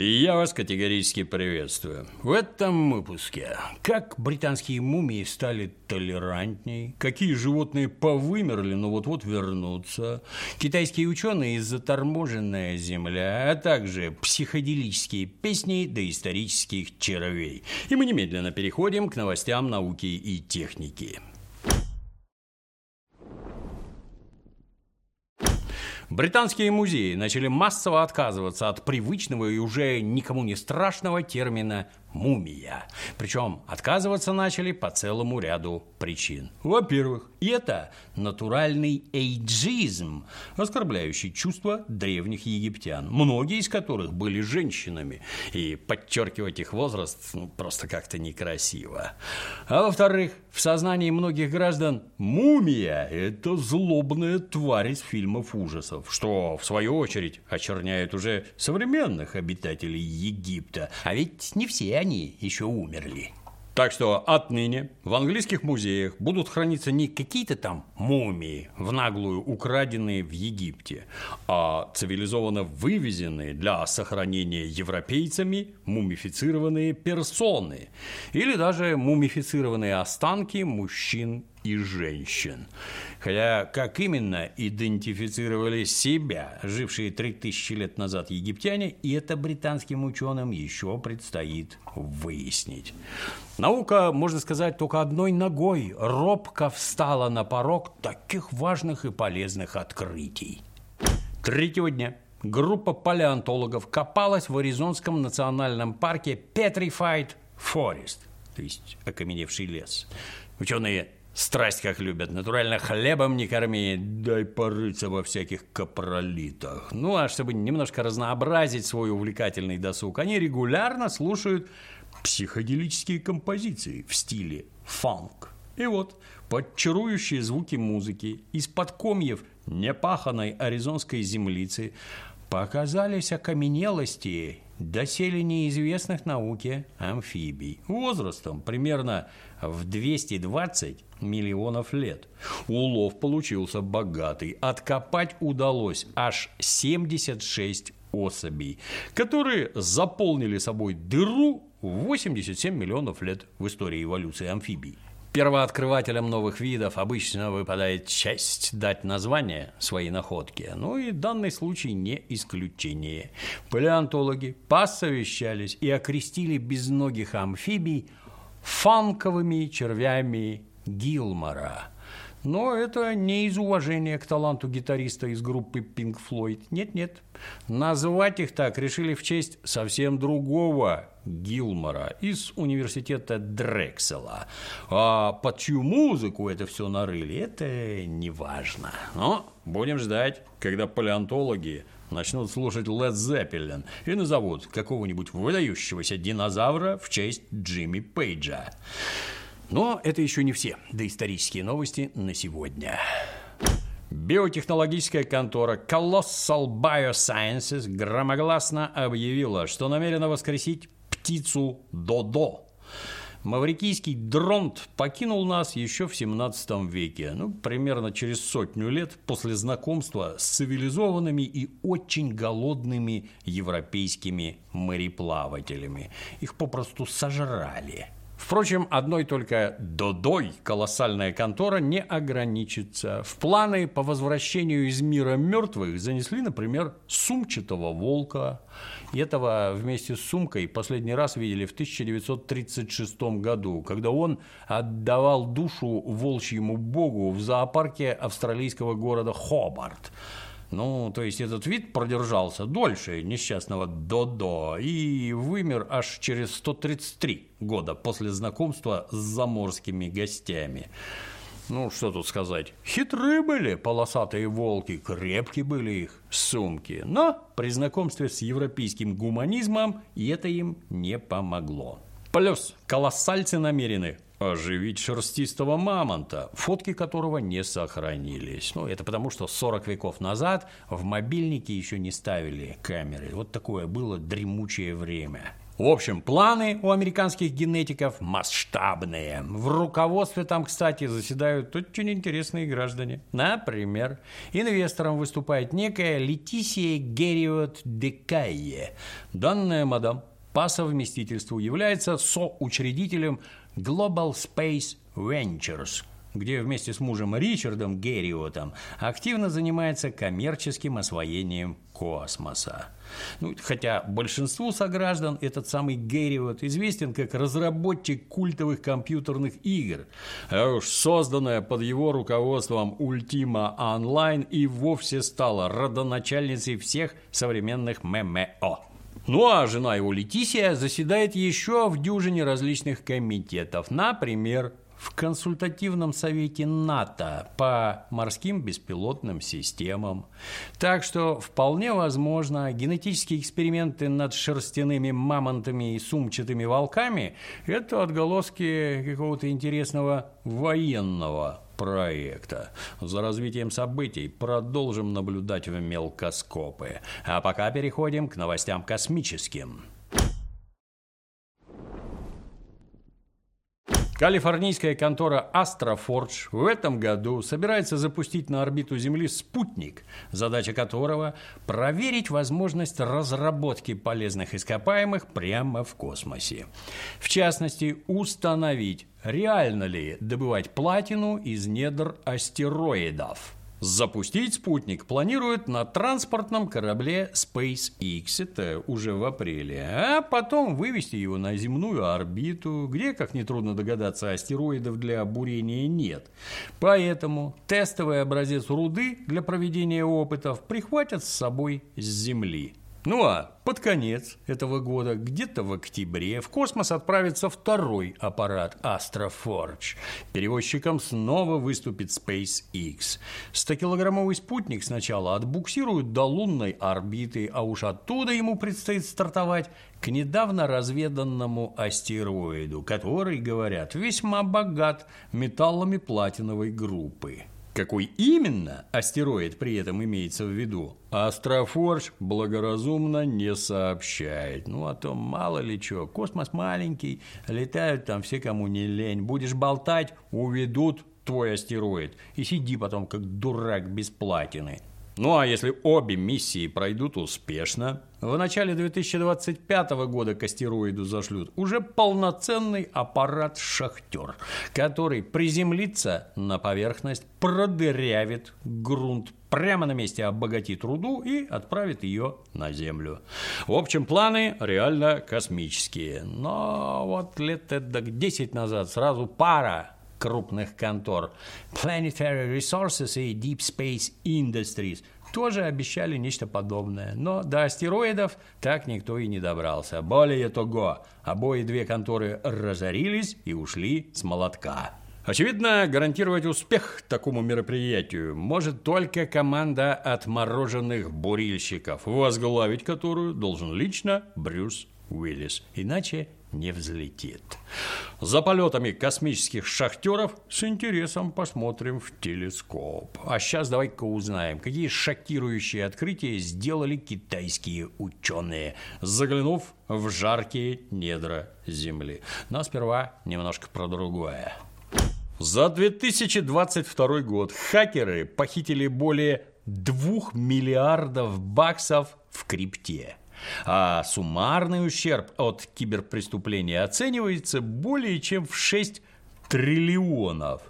Я вас категорически приветствую. В этом выпуске как британские мумии стали толерантней, какие животные повымерли, но вот-вот вернутся, китайские ученые из заторможенная земля, а также психоделические песни доисторических червей. И мы немедленно переходим к новостям науки и техники. Британские музеи начали массово отказываться от привычного и уже никому не страшного термина мумия. Причем отказываться начали по целому ряду причин. Во-первых, это натуральный эйджизм, оскорбляющий чувства древних египтян, многие из которых были женщинами, и подчеркивать их возраст ну, просто как-то некрасиво. А во-вторых, в сознании многих граждан мумия – это злобная тварь из фильмов ужасов, что, в свою очередь, очерняет уже современных обитателей Египта. А ведь не все они еще умерли. Так что отныне в английских музеях будут храниться не какие-то там мумии, в наглую украденные в Египте, а цивилизованно вывезенные для сохранения европейцами мумифицированные персоны или даже мумифицированные останки мужчин и женщин. Хотя как именно идентифицировали себя жившие 3000 лет назад египтяне, и это британским ученым еще предстоит выяснить. Наука, можно сказать, только одной ногой робко встала на порог таких важных и полезных открытий. Третьего дня группа палеонтологов копалась в Аризонском национальном парке Petrified Forest, то есть окаменевший лес. Ученые Страсть как любят. Натурально хлебом не корми, дай порыться во всяких капролитах. Ну, а чтобы немножко разнообразить свой увлекательный досуг, они регулярно слушают психоделические композиции в стиле фанк. И вот, под звуки музыки из-под комьев непаханной аризонской землицы показались окаменелости доселе неизвестных науке амфибий возрастом примерно в 220 миллионов лет. Улов получился богатый. Откопать удалось аж 76 особей, которые заполнили собой дыру в 87 миллионов лет в истории эволюции амфибий. Первооткрывателям новых видов обычно выпадает честь дать название своей находке, ну и данный случай не исключение. Палеонтологи посовещались и окрестили безногих амфибий фанковыми червями Гилмора. Но это не из уважения к таланту гитариста из группы Pink Floyd. Нет-нет. Назвать их так решили в честь совсем другого Гилмора из университета Дрексела. А под чью музыку это все нарыли, это не важно. Но будем ждать, когда палеонтологи начнут слушать Led Zeppelin и назовут какого-нибудь выдающегося динозавра в честь Джимми Пейджа. Но это еще не все доисторические новости на сегодня. Биотехнологическая контора Colossal Biosciences громогласно объявила, что намерена воскресить птицу Додо. Маврикийский дронт покинул нас еще в 17 веке, ну, примерно через сотню лет после знакомства с цивилизованными и очень голодными европейскими мореплавателями. Их попросту сожрали – Впрочем, одной только Додой колоссальная контора не ограничится. В планы по возвращению из мира мертвых занесли, например, сумчатого волка. И этого вместе с сумкой последний раз видели в 1936 году, когда он отдавал душу волчьему богу в зоопарке австралийского города Хобарт. Ну, то есть этот вид продержался дольше несчастного Додо и вымер аж через 133 года после знакомства с заморскими гостями. Ну, что тут сказать. Хитрые были полосатые волки, крепкие были их сумки. Но при знакомстве с европейским гуманизмом это им не помогло. Плюс колоссальцы намерены оживить шерстистого мамонта, фотки которого не сохранились. Ну, это потому, что 40 веков назад в мобильнике еще не ставили камеры. Вот такое было дремучее время. В общем, планы у американских генетиков масштабные. В руководстве там, кстати, заседают очень интересные граждане. Например, инвестором выступает некая Летисия Гериот Декайе. Данная мадам по совместительству является соучредителем Global Space Ventures – где вместе с мужем Ричардом Герриотом активно занимается коммерческим освоением космоса. Ну, хотя большинству сограждан этот самый Герриот известен как разработчик культовых компьютерных игр, а уж созданная под его руководством Ultima Online и вовсе стала родоначальницей всех современных ММО. Ну а жена его Летисия заседает еще в дюжине различных комитетов, например, в консультативном совете НАТО по морским беспилотным системам. Так что вполне возможно, генетические эксперименты над шерстяными мамонтами и сумчатыми волками – это отголоски какого-то интересного военного проекта. За развитием событий продолжим наблюдать в мелкоскопы. А пока переходим к новостям космическим. Калифорнийская контора Astroforge в этом году собирается запустить на орбиту Земли спутник, задача которого – проверить возможность разработки полезных ископаемых прямо в космосе. В частности, установить, реально ли добывать платину из недр астероидов – Запустить спутник планируют на транспортном корабле SpaceX, это уже в апреле, а потом вывести его на земную орбиту, где, как нетрудно догадаться, астероидов для бурения нет. Поэтому тестовый образец руды для проведения опытов прихватят с собой с Земли. Ну а под конец этого года, где-то в октябре, в космос отправится второй аппарат Astroforge. Перевозчиком снова выступит SpaceX. 100-килограммовый спутник сначала отбуксируют до лунной орбиты, а уж оттуда ему предстоит стартовать к недавно разведанному астероиду, который, говорят, весьма богат металлами платиновой группы. Какой именно астероид при этом имеется в виду, Астрофорж благоразумно не сообщает. Ну, а то мало ли что, космос маленький, летают там все, кому не лень. Будешь болтать, уведут твой астероид. И сиди потом, как дурак без платины. Ну а если обе миссии пройдут успешно, в начале 2025 года к астероиду зашлют уже полноценный аппарат «Шахтер», который приземлится на поверхность, продырявит грунт, прямо на месте обогатит руду и отправит ее на Землю. В общем, планы реально космические. Но вот лет эдак 10 назад сразу пара крупных контор Planetary Resources и Deep Space Industries тоже обещали нечто подобное. Но до астероидов так никто и не добрался. Более того, обои две конторы разорились и ушли с молотка. Очевидно, гарантировать успех такому мероприятию может только команда отмороженных бурильщиков, возглавить которую должен лично Брюс Уиллис. Иначе не взлетит. За полетами космических шахтеров с интересом посмотрим в телескоп. А сейчас давай-ка узнаем, какие шокирующие открытия сделали китайские ученые, заглянув в жаркие недра Земли. Но сперва немножко про другое. За 2022 год хакеры похитили более 2 миллиардов баксов в крипте – а суммарный ущерб от киберпреступления оценивается более чем в 6 триллионов.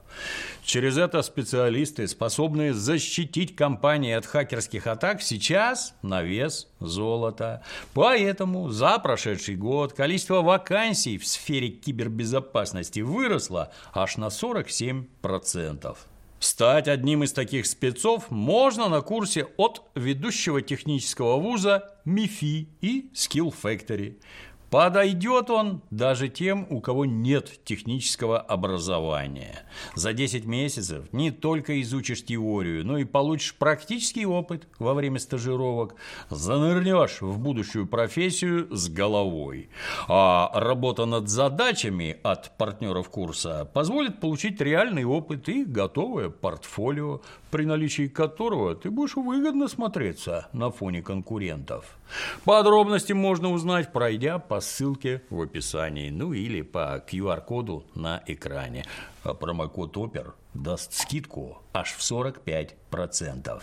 Через это специалисты, способные защитить компании от хакерских атак, сейчас на вес золота. Поэтому за прошедший год количество вакансий в сфере кибербезопасности выросло аж на 47%. Стать одним из таких спецов можно на курсе от ведущего технического вуза МИФИ и Skill Factory. Подойдет он даже тем, у кого нет технического образования. За 10 месяцев не только изучишь теорию, но и получишь практический опыт во время стажировок. Занырнешь в будущую профессию с головой. А работа над задачами от партнеров курса позволит получить реальный опыт и готовое портфолио, при наличии которого ты будешь выгодно смотреться на фоне конкурентов. Подробности можно узнать, пройдя по ссылке в описании, ну или по QR-коду на экране. А промокод ОПЕР даст скидку аж в 45%.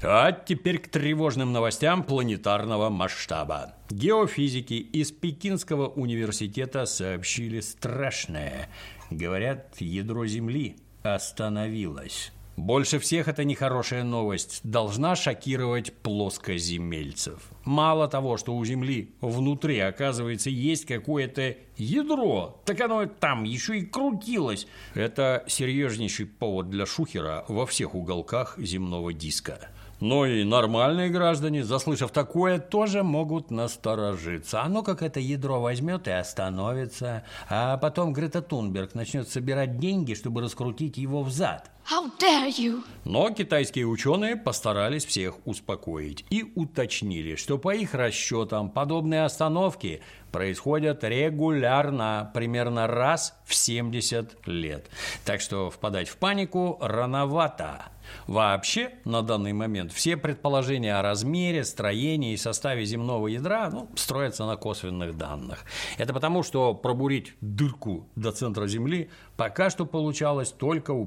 А теперь к тревожным новостям планетарного масштаба. Геофизики из Пекинского университета сообщили страшное. Говорят, ядро Земли остановилось. Больше всех эта нехорошая новость должна шокировать плоскоземельцев. Мало того, что у Земли внутри, оказывается, есть какое-то ядро, так оно там еще и крутилось. Это серьезнейший повод для шухера во всех уголках земного диска. Но и нормальные граждане, заслышав такое, тоже могут насторожиться. Оно как это ядро возьмет и остановится, а потом Грета Тунберг начнет собирать деньги, чтобы раскрутить его взад. How dare you? Но китайские ученые постарались всех успокоить и уточнили, что по их расчетам подобные остановки происходят регулярно, примерно раз в 70 лет. Так что впадать в панику рановато. Вообще, на данный момент все предположения о размере, строении и составе земного ядра ну, строятся на косвенных данных. Это потому, что пробурить дырку до центра Земли пока что получалось только у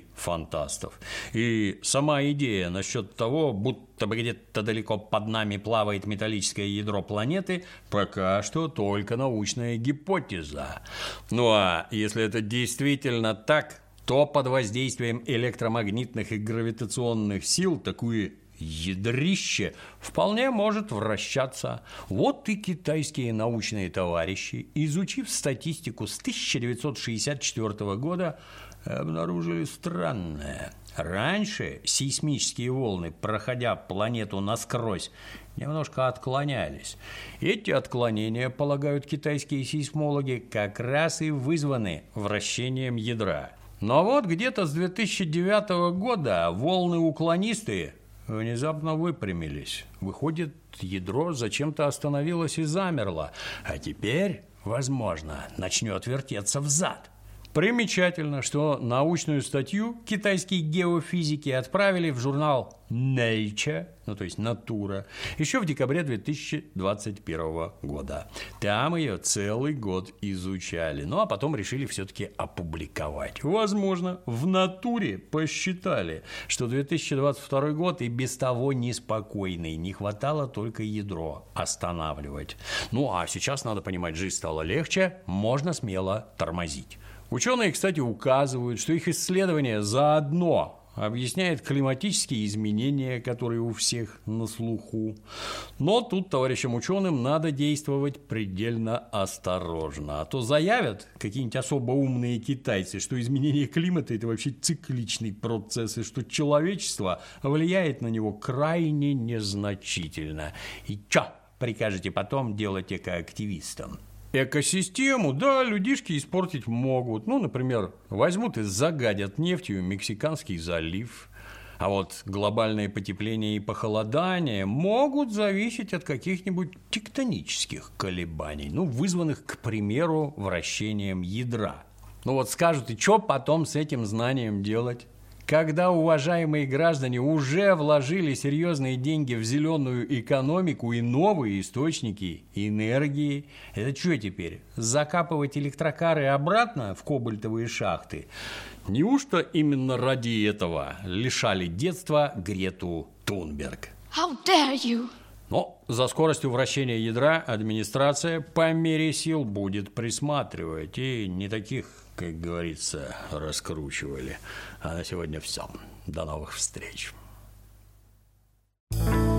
писателей-фантастов. И сама идея насчет того, будто бы где-то далеко под нами плавает металлическое ядро планеты, пока что только научная гипотеза. Ну а если это действительно так, то под воздействием электромагнитных и гравитационных сил такое ядрище вполне может вращаться. Вот и китайские научные товарищи, изучив статистику с 1964 года, обнаружили странное. Раньше сейсмические волны, проходя планету насквозь, немножко отклонялись. Эти отклонения, полагают китайские сейсмологи, как раз и вызваны вращением ядра. Но вот где-то с 2009 года волны уклонистые внезапно выпрямились. Выходит, ядро зачем-то остановилось и замерло, а теперь, возможно, начнет вертеться взад. Примечательно, что научную статью китайские геофизики отправили в журнал Nature, ну то есть Натура, еще в декабре 2021 года. Там ее целый год изучали, ну а потом решили все-таки опубликовать. Возможно, в Натуре посчитали, что 2022 год и без того неспокойный, не хватало только ядро останавливать. Ну а сейчас, надо понимать, жизнь стала легче, можно смело тормозить. Ученые, кстати, указывают, что их исследование заодно объясняет климатические изменения, которые у всех на слуху. Но тут товарищам ученым надо действовать предельно осторожно, а то заявят какие-нибудь особо умные китайцы, что изменение климата – это вообще цикличный процесс, и что человечество влияет на него крайне незначительно. И чё прикажете потом делать экоактивистам? Экосистему, да, людишки испортить могут. Ну, например, возьмут и загадят нефтью Мексиканский залив. А вот глобальное потепление и похолодание могут зависеть от каких-нибудь тектонических колебаний, ну, вызванных, к примеру, вращением ядра. Ну вот скажут, и что потом с этим знанием делать? Когда уважаемые граждане уже вложили серьезные деньги в зеленую экономику и новые источники энергии, это что теперь? Закапывать электрокары обратно в кобальтовые шахты? Неужто именно ради этого лишали детства Грету Тунберг? How dare you? Но за скоростью вращения ядра администрация по мере сил будет присматривать. И не таких, как говорится, раскручивали. А на сегодня все. До новых встреч. thank you